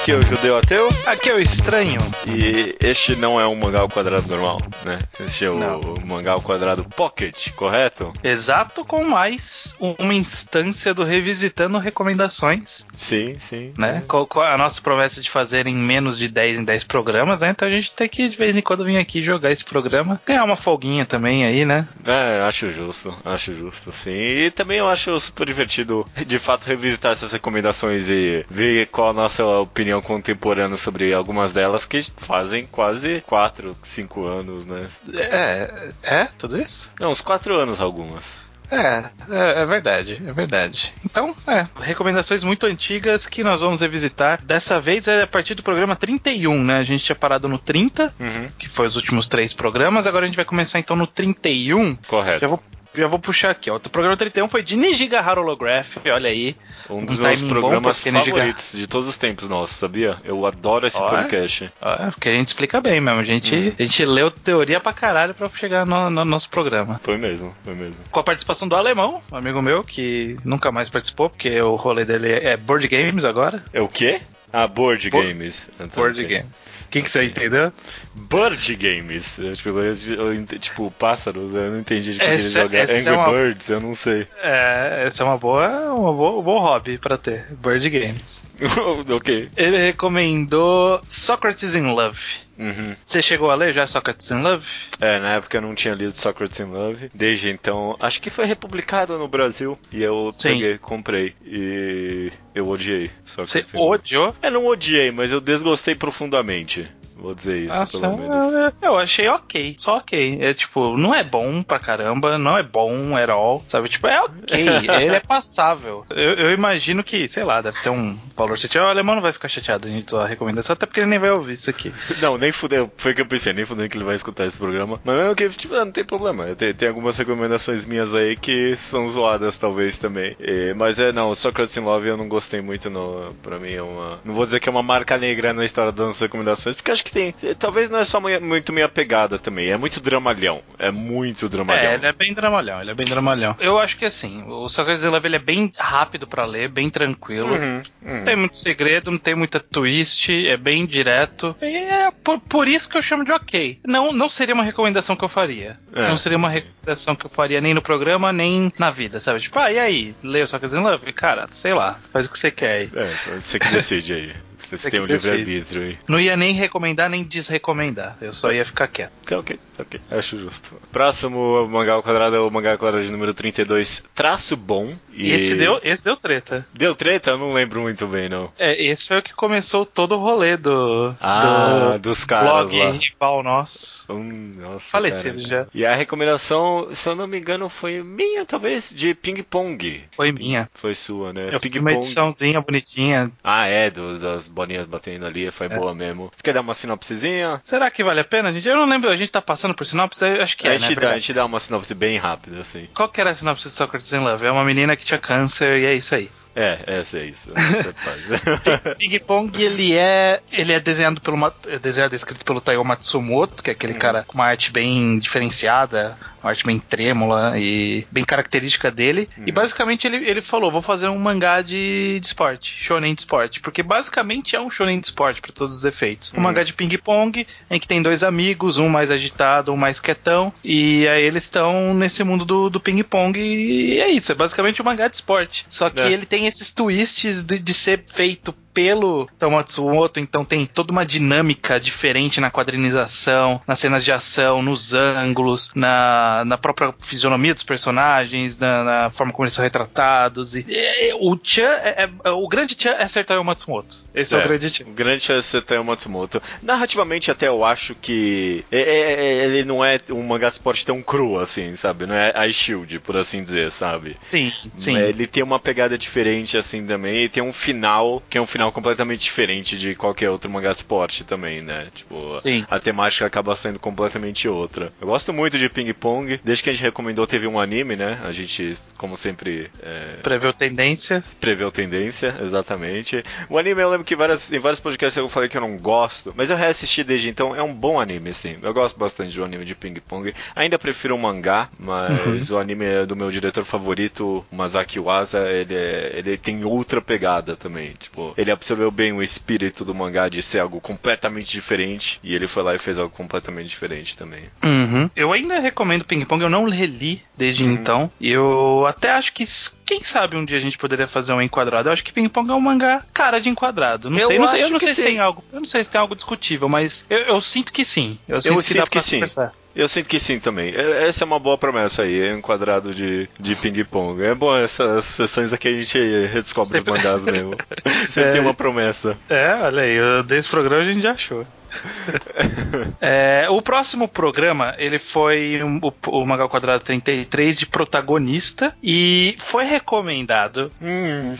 Aqui é o Judeu Ateu. Aqui é o Estranho. E este não é um mangá ao quadrado normal, né? Este é o Não. mangá ao quadrado Pocket, correto? Exato, com mais uma instância do Revisitando Recomendações, Sim, sim. né? Com, com a nossa promessa de fazer em menos de 10 em 10 programas, né? Então a gente tem que de vez em quando vir aqui jogar esse programa, ganhar uma folguinha também aí, né? É, acho justo, acho justo, sim. E também eu acho super divertido, de fato, revisitar essas recomendações e ver qual a nossa opinião contemporânea sobre algumas delas que fazem quase 4, 5 anos, né? É, é, tudo isso? Não, uns 4 anos algumas. É, é, é verdade, é verdade. Então, é, recomendações muito antigas que nós vamos revisitar. Dessa vez é a partir do programa 31, né? A gente tinha parado no 30, Uhum. que foi os últimos três programas. Agora a gente vai começar então no 31. Correto. Já vou, já vou puxar aqui, ó. O programa 31 foi de Nijigahara Holograph, olha aí. Um dos Um meus programas Nijiga- favoritos de todos os tempos nossos, sabia? Eu adoro esse Ó, é? podcast. Ó, porque a gente explica bem mesmo. A gente, Hum. a gente leu teoria pra caralho pra chegar no, no nosso programa. Foi mesmo, foi mesmo. Com a participação do Alemão, um amigo meu, que nunca mais participou, porque o rolê dele é board games agora. É o quê? Ah, board Bo- games. Então, Board ok. games. O que, que você entendeu? Bird games. Eu, tipo, eu, eu tipo, pássaros, eu não entendi de que eles jogaram. essa é Angry uma- Birds, eu não sei. É, essa é uma boa, uma boa, um bom hobby pra ter, board games. ok. Ele recomendou Socrates in Love. Uhum. Você chegou a ler já Socrates in Love? É, na época eu não tinha lido Socrates in Love. Desde então, acho que foi republicado no Brasil. E eu Sim. peguei, comprei. E eu odiei Você Socrates odiou? É, não odiei, mas eu desgostei profundamente. Vou dizer isso, Nossa, pelo menos. eu, eu achei ok, só ok. É tipo, não é bom pra caramba, não é bom at all, sabe? Tipo, é ok, ele é passável. Eu, eu imagino que, sei lá, deve ter um valor certinho. O alemão não vai ficar chateado em tua recomendação, até porque ele nem vai ouvir isso aqui. Não, nem fudeu. Foi o que eu pensei, nem fudeu que ele vai escutar esse programa. Mas mesmo que, tipo, não tem problema. Tem, tem algumas recomendações minhas aí que são zoadas, talvez, também. E- mas é, não, Socrates in Love eu não gostei muito, no, pra mim é uma... Não vou dizer que é uma marca negra na história das recomendações, porque acho que tem... Talvez não é só mu- muito minha pegada também, é muito dramalhão. É muito dramalhão. É, ele é bem dramalhão, ele é bem dramalhão. Eu acho que assim, o Socrates in Love ele é bem rápido pra ler, bem tranquilo. Uhum, uhum. Não tem muito segredo, não tem muita twist, é bem direto. E é por, por isso que eu chamo de ok. Não, não seria uma recomendação que eu faria. É. Não seria uma recomendação que eu faria nem no programa, nem na vida, sabe? Tipo, ah, e aí? Lê o Socrates in Love? Cara, sei lá, faz o que você quer aí. É, você que decide aí. Você, Você tem que um livre-arbítrio aí. Não ia nem recomendar, nem desrecomendar. Eu só ia ficar quieto. Tá ok, tá ok. Acho justo. Próximo mangá ao quadrado é o mangá ao quadrado de número 32, Traço Bom. E esse deu, esse deu treta. Deu treta? Eu não lembro muito bem, não. É, esse foi o que começou todo o rolê do, Ah, do dos caras blog lá. rival nosso. Hum, nossa, Falecido cara. já. E a recomendação, se eu não me engano, foi minha, talvez, de Ping Pong. Foi minha. Foi sua, né? Eu fiz uma ediçãozinha bonitinha. Ah, é, dos, das bolinhas batendo ali, foi É. boa mesmo. Você quer dar uma sinopsezinha? Será que vale a pena, gente? Eu não lembro, gente tá passando por sinopse? Eu acho que a, é, né? gente dá, a gente dá uma sinopse bem rápida, assim. Qual que era a sinopse de Socrates in Love? É uma menina que tinha câncer e é isso aí. É, essa é isso. Você faz. Ping Pong, ele é. Ele é desenhado pelo. É desenhado e escrito pelo Taiyo Matsumoto, que é aquele cara com uma arte bem diferenciada, uma arte bem trêmula e bem característica dele. E basicamente ele, ele falou: vou fazer um mangá de, de esporte, shonen de esporte. Porque basicamente é um shonen de esporte, para todos os efeitos. Um mangá de ping-pong, em que tem dois amigos, um mais agitado, um mais quietão. E aí eles estão nesse mundo do, do ping-pong. E é isso, é basicamente um mangá de esporte. Só que É. ele tem esses twists de, de ser feito pelo Tomatsumoto, então tem toda uma dinâmica diferente na quadrinização, nas cenas de ação, nos ângulos, na, na própria fisionomia dos personagens, na, na forma como eles são retratados. E, e- o Chan, é, é- o grande Chan é acertar o Matsumoto. Esse é, o grande Chan. O grande chance é ter o Matsumoto. Narrativamente, até eu acho que é- é- é- ele não é um mangá esporte tão cru assim, sabe? Não é a Shield, por assim dizer, sabe? Sim, sim. É, Ele tem uma pegada diferente assim também, e tem um final que é um final completamente diferente de qualquer outro mangá esporte também, né? Tipo, Sim. a temática acaba sendo completamente outra. Eu gosto muito de Ping Pong Desde que a gente recomendou, teve um anime, né? A gente, como sempre. É... Preveu tendência. Preveu tendência, exatamente. O anime eu lembro que várias, em vários podcasts eu falei que eu não gosto, mas eu reassisti desde então. É um bom anime, sim. Eu gosto bastante do anime de ping-pong. Ainda prefiro o mangá, mas uhum. o anime é do meu diretor favorito, Masaki Uasa. Ele, é, ele tem outra pegada também. Tipo, ele absorveu bem o espírito do mangá de ser algo completamente diferente. E ele foi lá e fez algo completamente diferente também. Uhum. Eu ainda recomendo Ping Pong, eu não reli desde uhum. então. E eu até acho que, quem sabe um dia a gente poderia fazer um enquadrado. Eu acho que Ping Pong é um mangá cara de enquadrado. Não eu sei, não sei, eu não sei se tem algo. Eu não sei se tem algo discutível, mas eu, eu sinto que sim. Eu sinto eu que sinto dá que sim. Conversar. Eu sinto que sim também. É, essa é uma boa promessa aí, é um quadrado de, de ping-pong. É bom essas sessões aqui a gente redescobre Sempre... os mangás mesmo. Sempre é, tem uma promessa. É, olha aí, desse programa a gente já achou. é, o próximo programa, ele foi um, o, o Magal Quadrado 33 de protagonista e foi recomendado hum.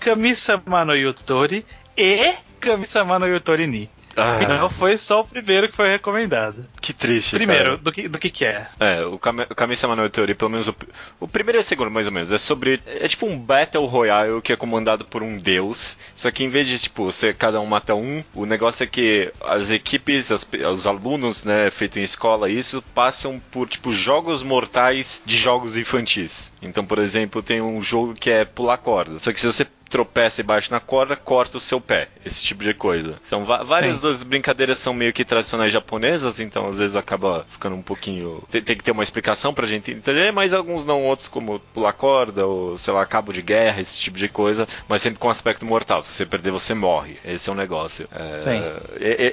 Kami-sama no Yutori e Kami-sama no Yutori Ni. Ah. Não foi só o primeiro que foi recomendado. Que triste. Primeiro, cara. do que, do que, que é? É, o Kami-sama no Theory, pelo menos o, o primeiro e o segundo, mais ou menos, é sobre. É tipo um Battle Royale que é comandado por um deus. Só que em vez de, tipo, você cada um mata um, o negócio é que as equipes, as, os alunos, né, feito em escola, isso, passam por, tipo, jogos mortais de jogos infantis. Então, por exemplo, tem um jogo que é pular corda. Só que se você tropeça e bate na corda, corta o seu pé. Esse tipo de coisa. São várias das brincadeiras são meio que tradicionais japonesas, então às vezes acaba ficando um pouquinho. Tem, tem, que ter uma explicação pra gente entender, mas alguns não, outros como pular corda, ou sei lá, cabo de guerra, esse tipo de coisa, mas sempre com aspecto mortal. Se você perder, você morre. Esse é o negócio. É, Sim.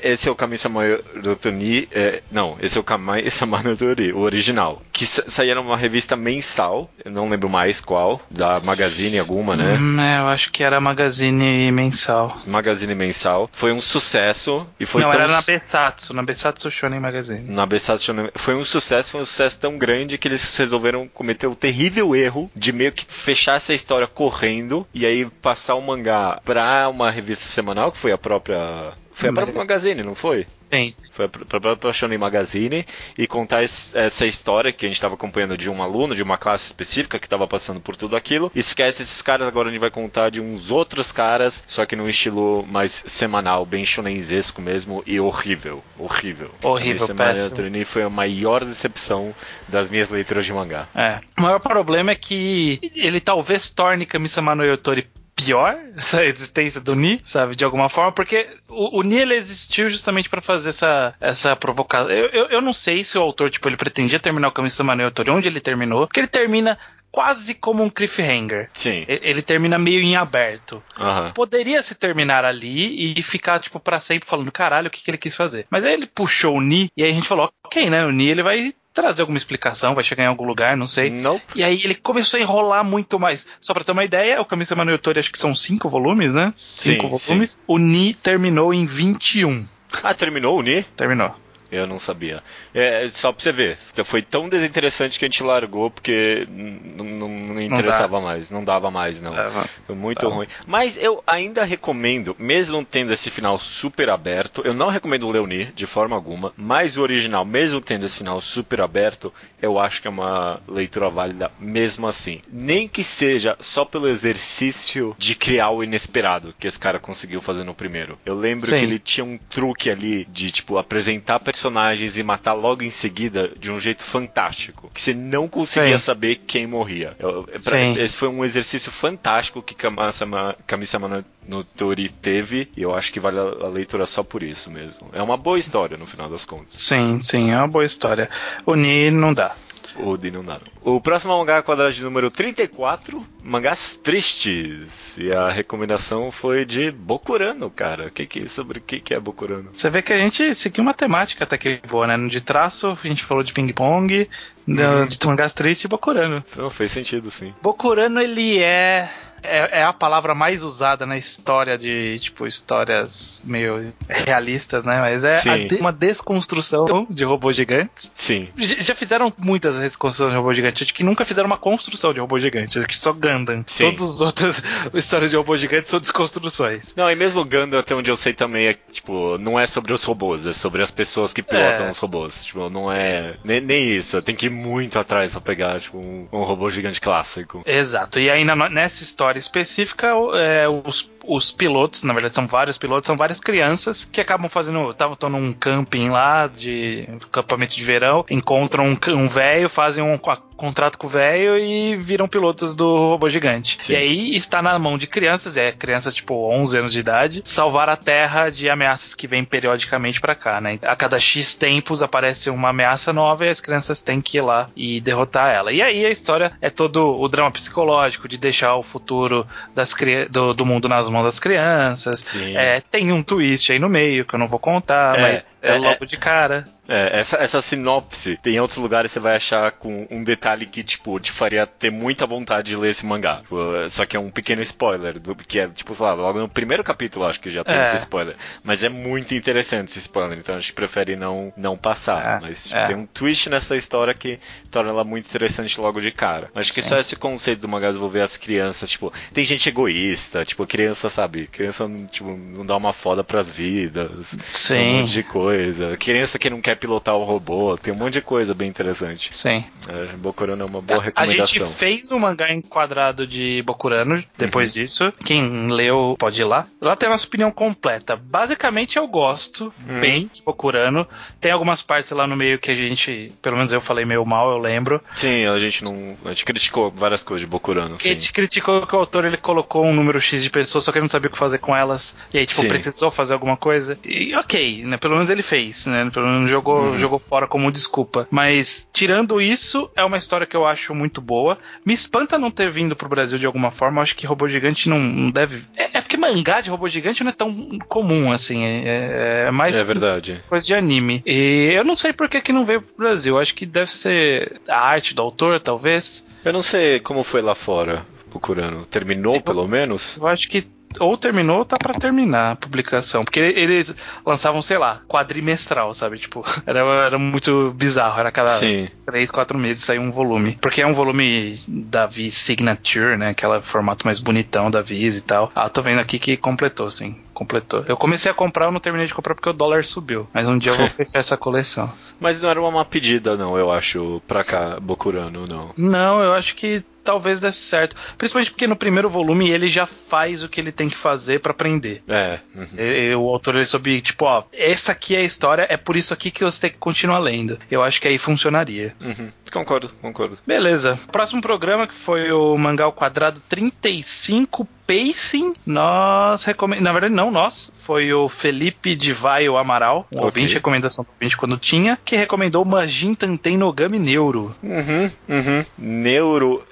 esse é o Kami Samayotoni. É, não, esse é o Kami Samanotori, o original. Que saía numa revista mensal, eu não lembro mais qual, da Magazine alguma, né? Hum, é, eu acho acho que era Magazine Mensal. Magazine Mensal. Foi um sucesso e foi Não, tão... era na Besatsu, na Besatsu Shonen Magazine. Na Besatsu Shonen... Foi um sucesso, foi um sucesso tão grande que eles resolveram cometer o terrível erro de meio que fechar essa história correndo e aí passar o mangá pra uma revista semanal, que foi a própria foi a própria Magazine, não foi? Sim. sim. Foi a própria Shonen Magazine e contar essa história que a gente estava acompanhando de um aluno, de uma classe específica que estava passando por tudo aquilo. Esquece esses caras, agora a gente vai contar de uns outros caras, só que num estilo mais semanal, bem shonenzesco mesmo e horrível. Horrível. Horrível, péssimo. foi a maior decepção das minhas leituras de mangá. É. O maior problema é que ele talvez torne Kamisama no Yotori pior essa existência do Ni, sabe, de alguma forma, porque o, o Ni ele existiu justamente para fazer essa, essa provocação. Eu, eu, eu, não sei se o autor, tipo, ele pretendia terminar o Caminho do Manuel Tori, onde ele terminou, porque ele termina quase como um cliffhanger. Sim. Ele, termina meio em aberto. Uhum. Poderia se terminar ali e ficar, tipo, para sempre falando, caralho, o que, que ele quis fazer. Mas aí ele puxou o Ni, e aí a gente falou, ok, né, o Ni ele vai trazer alguma explicação, vai chegar em algum lugar, não sei. Nope. E aí ele começou a enrolar muito mais. Só pra ter uma ideia, o Camisa Mano Yotori acho que são cinco volumes, né? Cinco sim, volumes. Sim. O Ni terminou em 21. Ah, terminou o Ni? Terminou. Eu não sabia. É, só pra você ver. Foi tão desinteressante que a gente largou porque não interessava não mais. Não dava mais, não. Dava. Foi muito dava. ruim. Mas eu ainda recomendo, mesmo tendo esse final super aberto, eu não recomendo o Leonir de forma alguma, mas o original, mesmo tendo esse final super aberto, eu acho que é uma leitura válida mesmo assim. Nem que seja só pelo exercício de criar o inesperado que esse cara conseguiu fazer no primeiro. Eu lembro Sim. que ele tinha um truque ali de, tipo, apresentar personagens e matar logo em seguida de um jeito fantástico. Que você não conseguia Sim. saber quem morria. Eu, pra, esse foi um exercício fantástico que Kamisama, Kamisama no Tori teve, e eu acho que vale a, a, leitura só por isso mesmo. É uma boa história no final das contas. Sim, sim, é uma boa história. Unir não dá. O de não dá. O próximo mangá quadrado de número 34, mangás tristes. E a recomendação foi de Bokurano, cara. Que que, sobre o que, que é Bokurano? Você vê que a gente seguiu uma temática até que boa, né? De traço, a gente falou de ping-pong, uhum. de mangás tristes e Bokurano. Não, fez sentido, sim. Bokurano, ele é é, é, a palavra mais usada na história de, tipo, histórias meio realistas, né? Mas é de, uma desconstrução de robôs gigantes. Sim. Já, já fizeram muitas reconstruções de robôs gigantes, acho que nunca fizeram uma construção de robô gigante, acho que só Gundam. Sim. Todas as outras histórias de robôs gigantes são desconstruções. Não, e mesmo Gundam, até onde eu sei também, é, tipo, não é sobre os robôs, é sobre as pessoas que pilotam é. os robôs. Tipo, não é nem, nem isso, tem que muito atrás pra pegar, tipo, um, um robô gigante clássico. Exato. E aí na, nessa história específica, é, os, os pilotos, na verdade são vários pilotos, são várias crianças que acabam fazendo. Estavam num camping lá, de acampamento de verão, encontram um, um velho, fazem um contrato com o velho e viram pilotos do robô gigante. Sim. E aí está na mão de crianças, é crianças tipo 11 anos de idade, salvar a Terra de ameaças que vêm periodicamente para cá, né? A cada X tempos aparece uma ameaça nova e as crianças têm que ir lá e derrotar ela. E aí a história é todo o drama psicológico de deixar o futuro das do, do mundo nas mãos das crianças. É, tem um twist aí no meio que eu não vou contar, é, mas é, é logo é, de cara. É, essa, essa sinopse, tem outros lugares você vai achar com um detalhe que, tipo, te faria ter muita vontade de ler esse mangá. Tipo, só que é um pequeno spoiler, do, que é, tipo, sei lá, logo no primeiro capítulo acho que já tem é. esse spoiler. Mas é muito interessante esse spoiler, então a gente prefere não, não passar. É. Mas tipo, é. tem um twist nessa história que torna ela muito interessante logo de cara. Acho que Sim. só esse conceito do mangá desenvolver as crianças, tipo, tem gente egoísta, tipo, criança, sabe? Criança, tipo, não dá uma foda pras vidas. Sim. Um monte de coisa. Criança que não quer pilotar o robô, tem um monte de coisa bem interessante. Sim. É, Bokurano é uma boa recomendação. A gente fez um mangá enquadrado de Bokurano depois uhum. disso. Quem leu pode ir lá. Lá tem a nossa opinião completa. Basicamente eu gosto uhum. bem de Bokurano. Tem algumas partes lá no meio que a gente, pelo menos eu falei meio mal, eu lembro. Sim, a gente não. A gente criticou várias coisas de Bokurano. A gente criticou que o autor ele colocou um número X de pessoas, só que ele não sabia o que fazer com elas. E aí, tipo, sim. precisou fazer alguma coisa. E ok, né? Pelo menos ele fez, né? Pelo menos jogou, uhum. jogou fora como desculpa. Mas, tirando isso, é uma história que eu acho muito boa. Me espanta não ter vindo pro Brasil de alguma forma. Eu acho que Robô Gigante não, não deve. É, é, porque mangá de Robô Gigante não é tão comum assim. É, é mais. É verdade. Coisa de anime. E eu não sei por que, que não veio pro Brasil. Eu acho que deve ser a arte do autor, talvez. Eu não sei como foi lá fora procurando. Terminou, eu, pelo menos? Eu acho que ou terminou ou tá para terminar a publicação. Porque eles lançavam, sei lá, quadrimestral, sabe? Tipo, era, era muito bizarro. Era cada Sim. três, quatro meses sair um volume. Porque é um volume da Viz Signature, né? Aquela formato mais bonitão da Viz e tal. Ah, tô vendo aqui que completou, sim. Completou. Eu comecei a comprar, eu não terminei de comprar porque o dólar subiu. Mas um dia eu vou fechar essa coleção. Mas não era uma pedida, não, eu acho, pra cá, Bokurano, não. Não, eu acho que talvez desse certo. Principalmente porque no primeiro volume ele já faz o que ele tem que fazer para aprender. É. Uhum. E, o autor ele soube, tipo, ó, essa aqui é a história, é por isso aqui que você tem que continuar lendo. Eu acho que aí funcionaria. Uhum. Concordo, concordo. Beleza. Próximo programa que foi o Mangal Quadrado 35 Pacing, nós recomendamos. Na verdade, não nós. Foi o Felipe de Vaio Amaral, um okay. ouvinte, recomendação do ouvinte quando tinha, que recomendou Majin Tantei Nogami Neuro. Uhum, uhum. Neuro.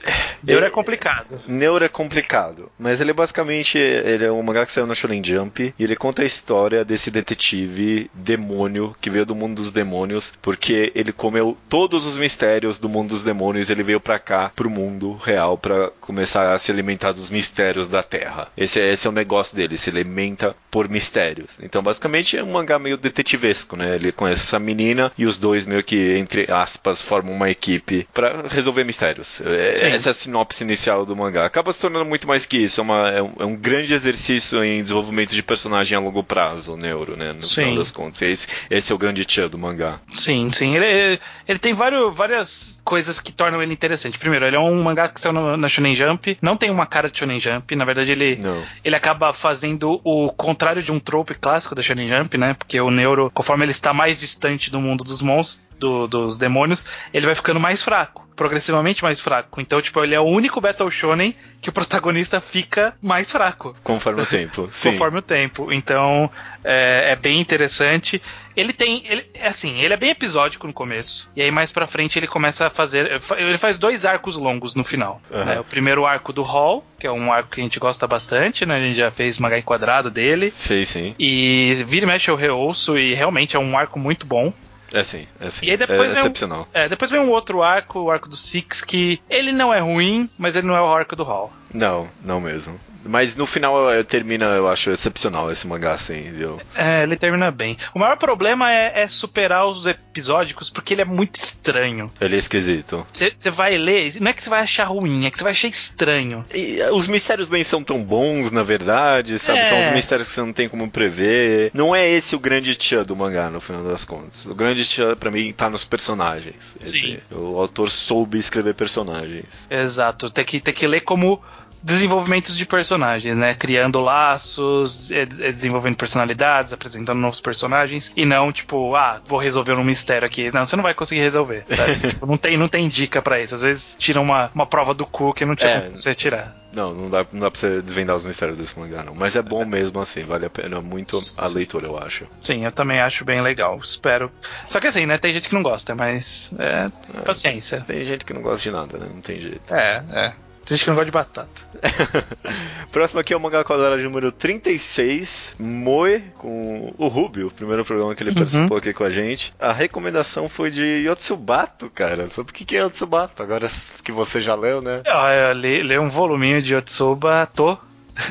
Neuro é complicado. Neuro é complicado. Mas ele é basicamente. Ele é um mangá que saiu no Shonen Jump. E ele conta a história desse detetive demônio que veio do mundo dos demônios. Porque ele comeu todos os mistérios do mundo dos demônios. Ele veio pra cá, pro mundo real, para começar a se alimentar dos mistérios da Terra. Esse, é, esse é o negócio dele, se alimenta por mistérios. Então, basicamente, é um mangá meio detetivesco, né? Ele conhece essa menina e os dois meio que, entre aspas, formam uma equipe para resolver mistérios. É, essa é a sinopse inicial do mangá. Acaba se tornando muito mais que isso. É, uma, é, um, é um grande exercício em desenvolvimento de personagem a longo prazo, o Neuro, né? No sim. final das contas. Esse, esse é o grande tchan do mangá. Sim, sim. Ele, ele tem vários, várias coisas que tornam ele interessante. Primeiro, ele é um mangá que saiu na Shonen Jump. Não tem uma cara de Shonen Jump. Na verdade, ele, ele acaba fazendo o contrário de um trope clássico da Shonen Jump, né? Porque o Neuro, conforme ele está mais distante do mundo dos monstros, do, dos demônios, ele vai ficando mais fraco, progressivamente mais fraco. Então, tipo, ele é o único Battle Shonen que o protagonista fica mais fraco. Conforme o tempo. Conforme o tempo. Então, é, é, bem interessante. Ele tem. Ele, é assim, ele é bem episódico no começo. E aí, mais pra frente, ele começa a fazer. Ele faz dois arcos longos no final. Uhum. Né? O primeiro arco do Hall, que é um arco que a gente gosta bastante, né? A gente já fez mangá enquadrado dele. Fez sim. E vira e mexe eu reouço, e realmente é um arco muito bom. É sim, é sim. E aí depois é excepcional. Um, é, depois vem um outro arco, o arco do Six, que ele não é ruim, mas ele não é o arco do Hall. Não, não mesmo. Mas no final eh, termina, eu acho excepcional esse mangá, assim, viu? É, ele termina bem. O maior problema é, é superar os episódicos, porque ele é muito estranho. Ele é esquisito. Você vai ler, não é que você vai achar ruim, é que você vai achar estranho. E eh, os mistérios nem são tão bons, na verdade, sabe? É. São os mistérios que você não tem como prever. Não é esse o grande tchan do mangá, no final das contas. O grande tchan, pra mim, tá nos personagens. Esse- Sim. o autor soube escrever personagens. Exato, tem que, tem que ler como desenvolvimentos de personagens, né? Criando laços, eh, eh, desenvolvendo personalidades, apresentando novos personagens, e não tipo, ah, vou resolver um mistério aqui. Não, você não vai conseguir resolver. Tipo, não, tem, não tem dica pra isso. Às vezes tira uma, uma prova do cu que não tinha É. como você tirar. Não, não dá, não dá pra você desvendar os mistérios desse mangá, não. Mas é bom mesmo, assim, vale a pena muito a leitura, eu acho. Sim, eu também acho bem legal. Espero. Só que assim, né? Tem gente que não gosta, mas é, paciência. Tem gente que não gosta de nada, né? Não tem jeito. É, é. Tem gente que não gosta de batata. Próximo aqui é o mangá quadrado número 36, Moe, com o Rubio, o primeiro programa que ele Uhum. participou aqui com a gente. A recomendação foi de Yotsubato, cara. Sabe o que é Yotsubato? Agora que você já leu, né? Eu, eu li, li um voluminho de Yotsuba To.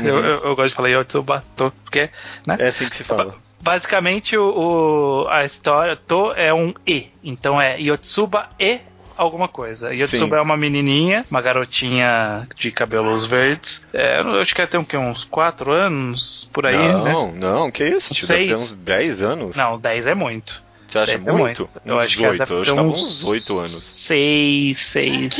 Eu, eu, eu gosto de falar Yotsuba To, porque, né? É assim que se fala. Basicamente, o, o- a história To é um E. Então é Yotsuba e alguma coisa. Yotsuba Sim. é uma menininha, uma garotinha de cabelos verdes. É, eu acho que ela tem o quê? Uns 4 anos por aí, né? não, não, que isso? Tio? Seis. Deve ter uns 10 anos. Não, 10 é muito. Você acha 10 é muito? Eu Uns acho que ela oito, deve eu ter acho que tava uns uns 8 anos. 6, 6.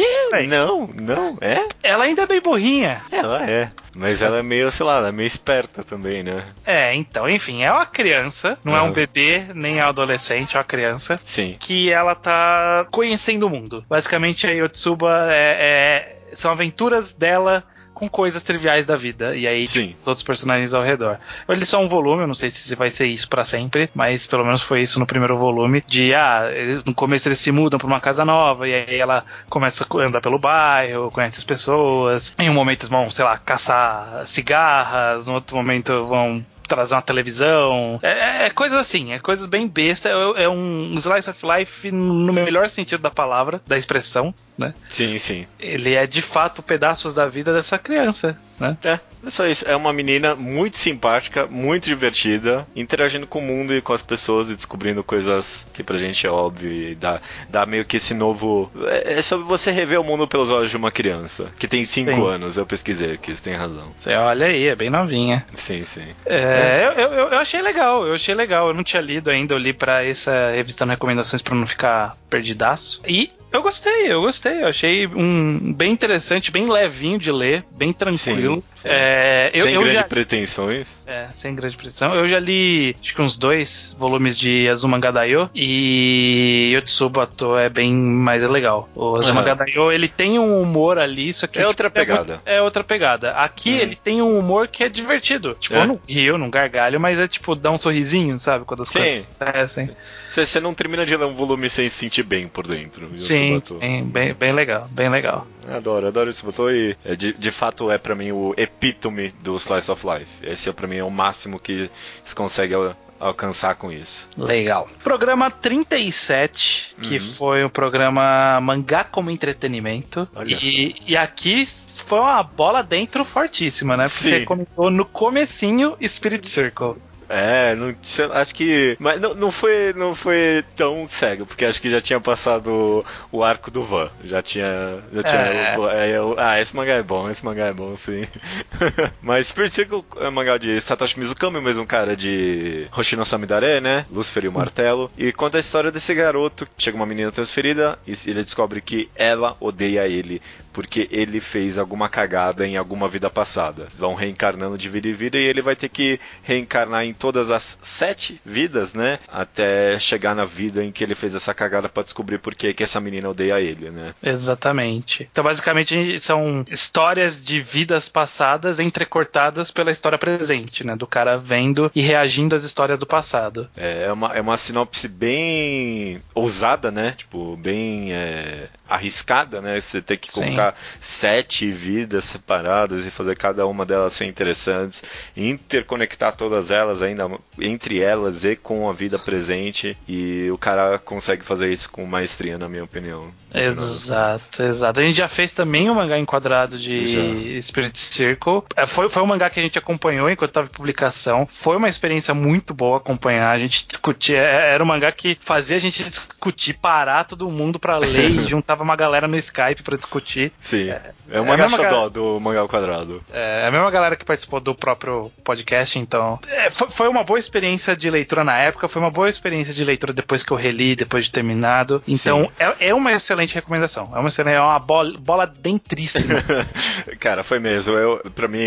Não, não, é? Ela ainda é bem burrinha. Ela é. Mas ela é meio, sei lá, ela é meio esperta também, né? É, então, enfim, é uma criança, não é um Uhum. bebê, nem é um adolescente, é uma criança. Sim. Que ela tá conhecendo o mundo. Basicamente, a Yotsuba é, é- são aventuras dela com coisas triviais da vida. E aí, Sim. tipo, os outros personagens ao redor. Ele só um volume, eu não sei se vai ser isso pra sempre, mas pelo menos foi isso no primeiro volume. De, ah, eles- no começo eles se mudam pra uma casa nova, e aí ela começa a andar pelo bairro, conhece as pessoas. Em um momento eles vão, sei lá, caçar cigarras, no outro momento vão trazer uma televisão. É, é coisas assim, é coisas bem besta. É, é um slice of life no melhor sentido da palavra, da expressão, né? Sim, sim. Ele é de fato pedaços da vida dessa criança, né? É, é só isso. É uma menina muito simpática, muito divertida, interagindo com o mundo e com as pessoas e descobrindo coisas que pra gente é óbvio e dá, dá meio que esse novo. É, é sobre você rever o mundo pelos olhos de uma criança que tem 5 Sim. anos. Eu pesquisei aqui, você tem razão. Você olha aí, é bem novinha. Sim, sim. É, eu, eu, eu achei legal, eu achei legal. Eu não tinha lido ainda, eu li pra essa revista recomendações pra não ficar perdidaço. E eu gostei, eu gostei. Eu achei um bem interessante, bem levinho de ler, bem tranquilo. Sim, sim. É, eu, Sem eu grandes já, pretensões. é, sem grande pretensão. Eu já li acho que uns dois volumes de Azumangadaio e Yotsuba To é bem mais legal. O Azumangadaio, ele tem um humor ali, só que É outra muito- pegada. É, outra pegada. Aqui Uhum. ele tem um humor que é divertido. Tipo, É? eu não rio, não gargalho, mas é tipo, dá um sorrisinho, sabe? Quando as Sim. coisas acontecem. Você, não termina de ler um volume sem se sentir bem por dentro. viu, Sim, sim, bem, bem legal, bem legal. Adoro, adoro esse botão e é, de, de fato é pra mim o epítome do Slice of Life. Esse é pra mim é o máximo que se consegue al- alcançar com isso. Legal. Programa 37, que Uhum. foi um programa mangá como entretenimento. Olha E, e aqui foi uma bola dentro fortíssima, né? Porque Sim. você comentou no comecinho Spirit Circle. É, não, acho que. Mas não, não, foi, não foi tão cego, porque acho que já tinha passado o, o arco do Van. Já tinha. Já tinha É. o- é, eu- ah, esse mangá é bom, esse mangá é bom, sim. Mas Spirit Circle é um mangá de Satoshi Mizukami, o mesmo cara de Hoshino Samidare, né? Lúcifer e o Martelo. E conta a história desse garoto. Chega uma menina transferida e ele descobre que ela odeia ele. Porque ele fez alguma cagada em alguma vida passada. Vão reencarnando de vida em vida e ele vai ter que reencarnar em todas as sete vidas, né? Até chegar na vida em que ele fez essa cagada pra descobrir por que que essa menina odeia ele, né? Exatamente. Então, basicamente, são histórias de vidas passadas entrecortadas pela história presente, né? Do cara vendo e reagindo às histórias do passado. É uma, é uma sinopse bem ousada, né? Tipo, bem é, arriscada, né? Você tem que colocar encontrar sete vidas separadas e fazer cada uma delas ser interessantes, interconectar todas elas ainda entre elas e com a vida presente. E o cara consegue fazer isso com maestria, na minha opinião. Exato, exato. A gente já fez também um mangá enquadrado de já. Spirit Circle. É, foi, foi um mangá que a gente acompanhou enquanto estava em publicação. Foi uma experiência muito boa acompanhar. A gente discutia. É, era um mangá que fazia a gente discutir, parar todo mundo para ler e juntava uma galera no Skype para discutir. Sim. É, é mangá é do mangá ao quadrado. É, é, a mesma galera que participou do próprio podcast, então. É, foi, foi, uma boa experiência de leitura na época, foi uma boa experiência de leitura depois que eu reli, depois de terminado. Então, é, é uma excelente recomendação. É uma excelente, é uma bola, bola dentríssima. Cara, foi mesmo. Eu, pra mim,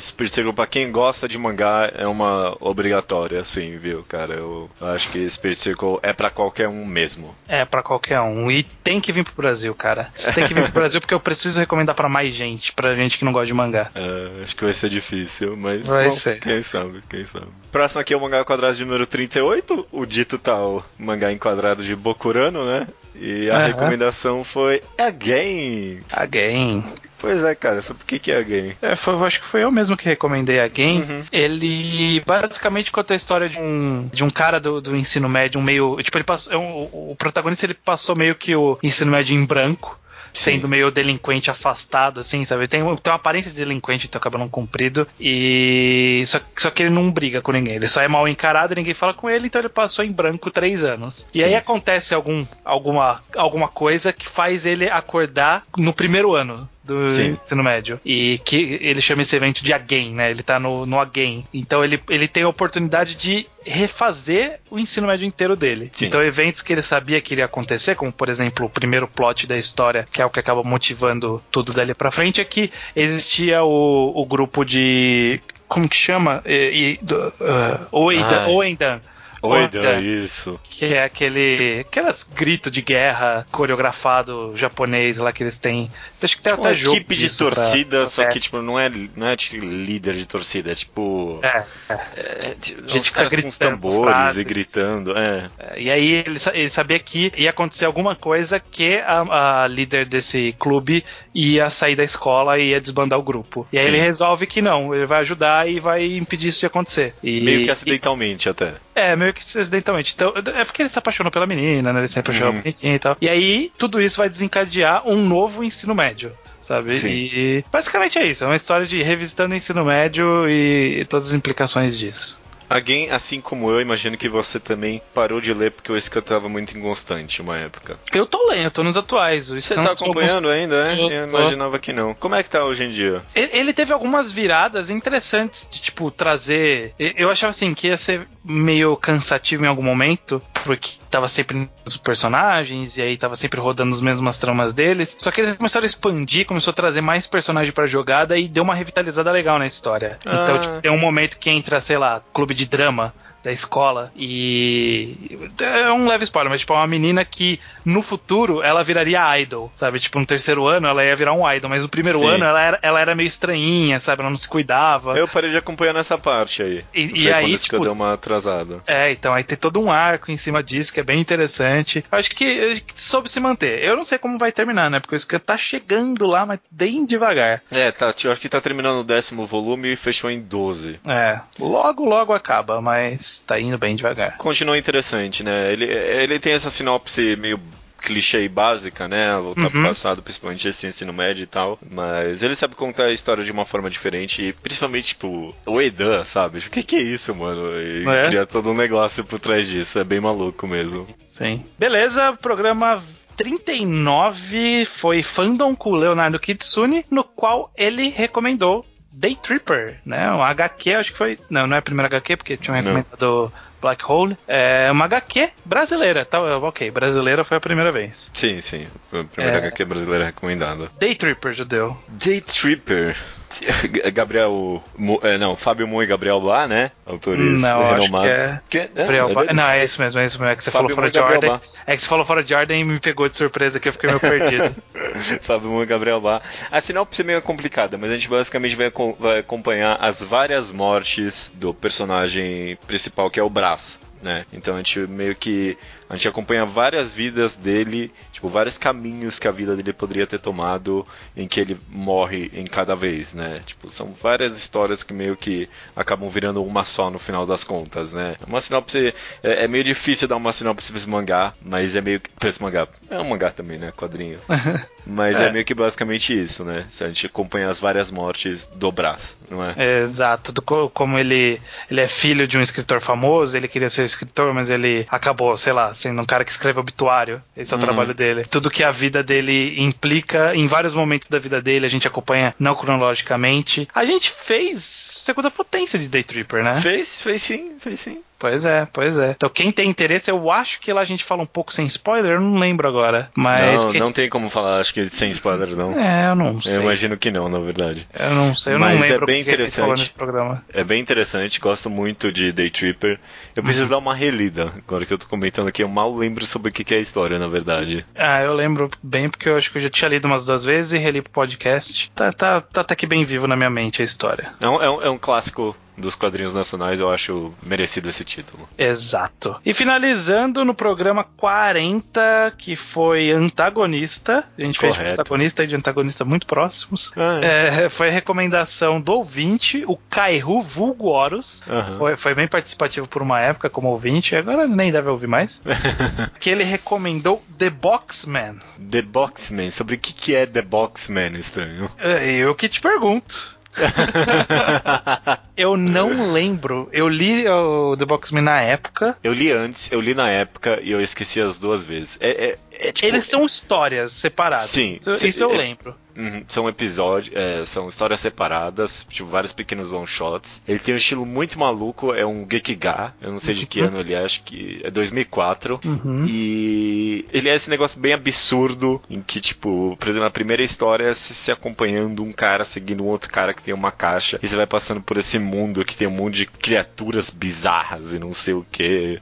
Spirit Circle, pra quem gosta de mangá, é uma obrigatória, assim, viu, cara? Eu acho que Spirit Circle é para qualquer um mesmo. É, para qualquer um. E tem que vir pro Brasil, cara. Você tem que vir pro Brasil porque eu preciso recomendar para mais gente, pra gente que não gosta de mangá. É, acho que vai ser difícil, mas. Vai bom, ser. Quem sabe, quem sabe. Próximo aqui é o mangá quadrado de número 38. O dito tá o mangá enquadrado de Bokurano, né? E a uhum. recomendação foi Again. Again. Pois é, cara, só por que, que é Again? É, foi, acho que foi eu mesmo que recomendei Again. Uhum. Ele basicamente conta a história de um, de um cara do, do ensino médio, um meio. Tipo, ele passou. É um, o protagonista ele passou meio que o ensino médio em branco sendo meio delinquente afastado, assim, sabe? Tem, tem uma aparência de delinquente, então cabelo comprido. E. Só, só que ele não briga com ninguém. Ele só é mal encarado, ninguém fala com ele, então ele passou em branco três anos. E Sim. aí acontece algum, alguma, alguma coisa que faz ele acordar no primeiro ano do Sim. ensino médio. E que ele chama esse evento de Again, né? Ele tá no, no Again. Então ele, ele tem a oportunidade de refazer o ensino médio inteiro dele. Sim. Então eventos que ele sabia que iria acontecer, como por exemplo o primeiro plot da história, que é o que acaba motivando tudo dali para frente, é que existia o, o grupo de como que chama? E, e, uh, Oendan, Oendan Oida, isso. Que é aquele. aquelas gritos de guerra coreografado japonês lá que eles têm. Acho que tem tipo até jogo. equipe de torcida, pra... só que tipo, não é, não é tipo, líder de torcida, é tipo. É. é. é tipo, gente fica gritando. Com os tambores frases. e gritando. É. é. E aí ele, ele, sabia que ia acontecer alguma coisa que a, a, líder desse clube ia sair da escola e ia desbandar o grupo. E aí Sim. ele resolve que não, ele vai ajudar e vai impedir isso de acontecer. E, meio que acidentalmente e, até. É, meio que acidentalmente. Então, é porque ele se apaixonou pela menina, né? Ele se apaixonou uhum. bonitinho e tal. E aí, tudo isso vai desencadear um novo ensino médio sabe? Sim. E basicamente é isso, é uma história de revisitando o ensino médio e todas as implicações disso. Alguém, assim como eu, imagino que você também parou de ler porque o Scan muito inconstante uma época. Eu tô lendo, tô nos atuais. O você tá acompanhando alguns... ainda, né? Eu, eu imaginava que não. Como é que tá hoje em dia? Ele teve algumas viradas interessantes de, tipo, trazer. Eu achava assim que ia ser meio cansativo em algum momento, porque tava sempre nos personagens, e aí tava sempre rodando as mesmas tramas deles. Só que eles começaram a expandir, começou a trazer mais personagens pra jogada e deu uma revitalizada legal na história. Então, ah. Então, tipo, tem um momento que entra, sei lá, clube de drama da escola e é um leve spoiler, mas tipo é uma menina que no futuro ela viraria idol, sabe? Tipo no terceiro ano ela ia virar um idol, mas no primeiro Sim. ano ela era, ela era meio estranhinha, sabe? Ela não se cuidava. Eu parei de acompanhar nessa parte aí. E, e aí tipo, deu uma atrasada. É, então aí tem todo um arco em cima disso que é bem interessante. Acho que, acho que soube se manter. Eu não sei como vai terminar, né? Porque o Scan tá chegando lá, mas bem devagar. É, tá. Eu acho que tá terminando o décimo volume e fechou em 12. É, logo logo acaba, mas tá indo bem devagar. Continua interessante, né? Ele, ele tem essa sinopse meio clichê básica, né? Voltar uhum. pro passado, principalmente esse ensino médio e tal. Mas ele sabe contar a história de uma forma diferente. E principalmente, tipo, o Edan, sabe? O que, que é isso, mano? E é? cria todo um negócio por trás disso. É bem maluco mesmo. Sim. Beleza, programa 39 foi Fandom com Leonardo Kitsune, no qual ele recomendou Day Tripper, né? Um HQ, acho que foi. Não, não é a primeira HQ, porque tinha um recomendado Black Hole. É uma HQ brasileira, tá? Ok, brasileira foi a primeira vez. Sim, sim. Foi a primeira é... HQ brasileira recomendada. Day Tripper, judeu. Day Tripper. Gabriel. É, não, Fábio Moon e Gabriel Blá, né? Autores não, renomados. É... Que é? Gabriel é, Não, é isso mesmo, é isso mesmo. É que você Fábio falou fora de ordem. É que você falou fora de ordem e me pegou de surpresa que eu fiquei meio perdido. Fábio Moon e Gabriel Blá. A sinopse é meio complicada, mas a gente basicamente vai, vai acompanhar as várias mortes do personagem principal, que é o Brás né? Então a gente meio que a gente acompanha várias vidas dele, tipo, vários caminhos que a vida dele poderia ter tomado em que ele morre em cada vez, né? Tipo, são várias histórias que meio que acabam virando uma só no final das contas, né? Uma sinopse é, é meio difícil dar uma sinopse pra esse mangá, mas é meio que pra esse mangá, é um mangá também, né? Quadrinho. Mas é. é. meio que basicamente isso, né? A gente acompanha as várias mortes do Brás, não é? é exato. Do, como ele, ele é filho de um escritor famoso, ele queria ser escritor, mas ele acabou, sei lá, sendo um cara que escreve obituário. Esse é o uhum. trabalho dele. Tudo que a vida dele implica, em vários momentos da vida dele, a gente acompanha não cronologicamente. A gente fez segunda potência de Day Tripper, né? Fez, fez sim, fez sim. Pois é, pois é. Então quem tem interesse, eu acho que lá a gente fala um pouco sem spoiler, eu não lembro agora. Mas não, que... não tem como falar, acho que sem spoiler não. É, eu não sei. Eu imagino que não, na verdade. Eu não sei, eu mas não lembro é bem interessante. programa. É bem interessante, gosto muito de Day Tripper. Eu preciso uhum. dar uma relida, agora que eu tô comentando aqui, eu mal lembro sobre o que é a história, na verdade. Ah, eu lembro bem porque eu acho que eu já tinha lido umas duas vezes e reli pro podcast. Tá, tá, tá até que bem vivo na minha mente a história. É um, é um, é um clássico dos quadrinhos nacionais, eu acho merecido esse título. Exato. E finalizando no programa 40, que foi antagonista. A gente Correto. fez de protagonista e de antagonista muito próximos. Ah, é. É, foi a recomendação do ouvinte, o Kairu Vulgo Horus. Uhum. Foi, foi bem participativo por uma época como ouvinte, agora nem deve ouvir mais. que ele recomendou The Boxman. The Boxman. Sobre o que, que é The Boxman, estranho? É, eu que te pergunto. eu não lembro. Eu li o The Boxman na época. Eu li antes, eu li na época e eu esqueci as duas vezes. É, é, é tipo, Eles são histórias separadas. Sim. Isso, isso eu é, lembro. Uhum, são episódios, é, são histórias separadas, tipo, vários pequenos one-shots. Ele tem um estilo muito maluco, é um Gekiga, eu não sei de que uhum. ano ele é, acho que é 2004. Uhum. E ele é esse negócio bem absurdo, em que, tipo, por exemplo, a primeira história é se, se acompanhando um cara seguindo um outro cara que tem uma caixa, e você vai passando por esse mundo que tem um monte de criaturas bizarras e não sei o que.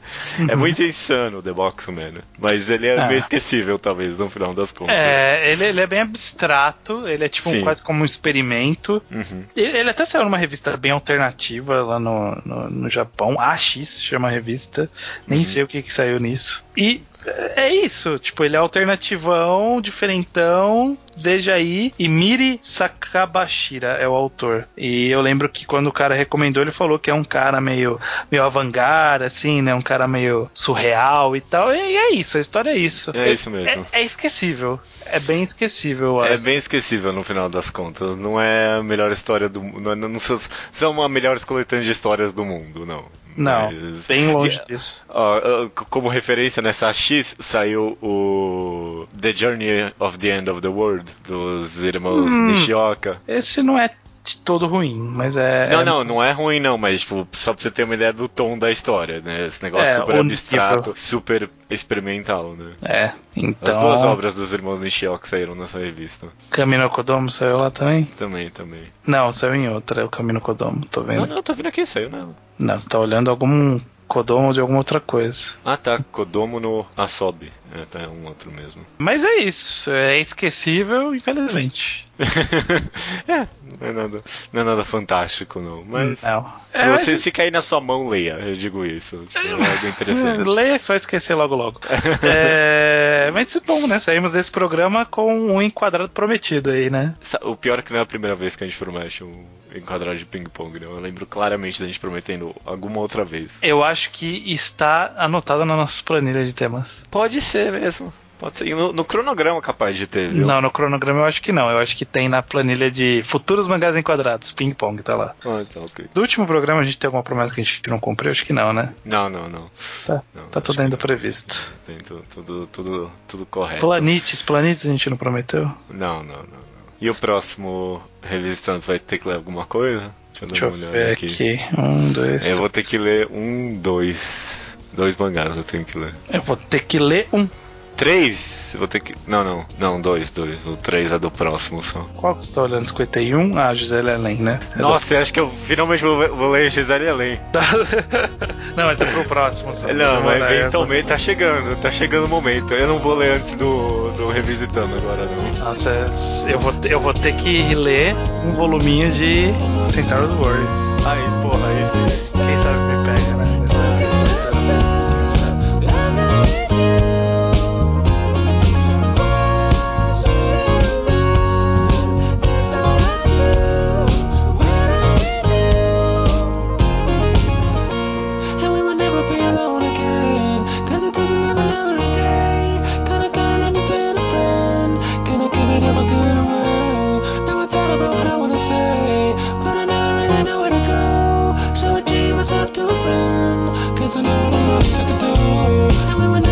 É uhum. muito insano o The Boxman, mas ele é, é meio esquecível, talvez, no final das contas. É, ele, ele é bem abstrato ele é tipo quase como um experimento. Uhum. Ele, ele, até saiu numa revista bem alternativa lá no, no, no Japão. AX chama a revista. Nem uhum. sei o que, que saiu nisso. E é isso, tipo, ele é alternativão, diferentão, veja aí. E Miri Sakabashira é o autor. E eu lembro que quando o cara recomendou, ele falou que é um cara meio, meio avant-garde, assim, né? Um cara meio surreal e tal. E é isso, a história é isso. É, é isso mesmo. É, é, esquecível. É bem esquecível, É bem esquecível no final das contas. Não é a melhor história do mundo. Não, não são uma melhores coletâneas de histórias do mundo, não. Não, Mas, bem longe e, disso. Ó, como referência nessa X saiu o The Journey of the End of the World dos irmãos hum, Nishioka. Esse não é de todo ruim, mas é. Não, não, não é ruim não, mas tipo, só pra você ter uma ideia do tom da história, né? Esse negócio é, super abstrato, super experimental, né? É, então. As duas obras dos irmãos Nishioka saíram nessa revista. Camino Kodomo saiu lá também? Também, também. Não, saiu em outra, é o Camino Kodomo, tô vendo. Não, não, tô vendo aqui, saiu nela. Não, você tá olhando algum Kodomo de alguma outra coisa. Ah tá, Kodomo no Asobi. É, tá, é um outro mesmo. Mas é isso, é esquecível, infelizmente. é, não é, nada, não é nada fantástico, não. Mas não. se é, você se cair na sua mão, leia, eu digo isso. Tipo, é algo interessante. leia só esquecer logo logo. é, mas bom, né? Saímos desse programa com um enquadrado prometido aí, né? O pior é que não é a primeira vez que a gente promete um enquadrado de ping-pong, né? Eu lembro claramente da gente prometendo alguma outra vez. Eu acho que está anotado na nossa planilha de temas. Pode ser mesmo. Pode ser. No, no, cronograma capaz de ter, viu? Não, no cronograma eu acho que não. Eu acho que tem na planilha de futuros mangás enquadrados. Ping pong, tá lá. Ah, então, ok. Do último programa a gente tem alguma promessa que a gente não cumpriu? Acho que não, né? Não, não, não. Tá, não, tá tudo ainda previsto. Tem tudo, tudo, tudo, tudo correto. Planites, planites a gente não prometeu? Não, não, não. E o próximo Revisitando vai ter que ler alguma coisa? Deixa eu, Deixa eu ver aqui. aqui. Um, dois. Eu vou ter que ler um, dois. Dois mangás eu tenho que ler. Eu vou ter que ler um. Três? Vou ter que. Não, não. Não, dois, dois. O três é do próximo só. Qual que você tá olhando? 51? Ah, Gisele Além, né? É Nossa, do... eu acho que eu finalmente vou, vou ler Gisele Além. não, mas é pro próximo só. Não, mas eventualmente tá chegando. Tá chegando o momento. Eu não vou ler antes do, do Revisitando agora, não. Nossa, eu vou, eu vou ter que ler um voluminho de Centaurus Wars. Aí, porra, aí sim. Quem sabe? have to run Cause I know what else I could do And we were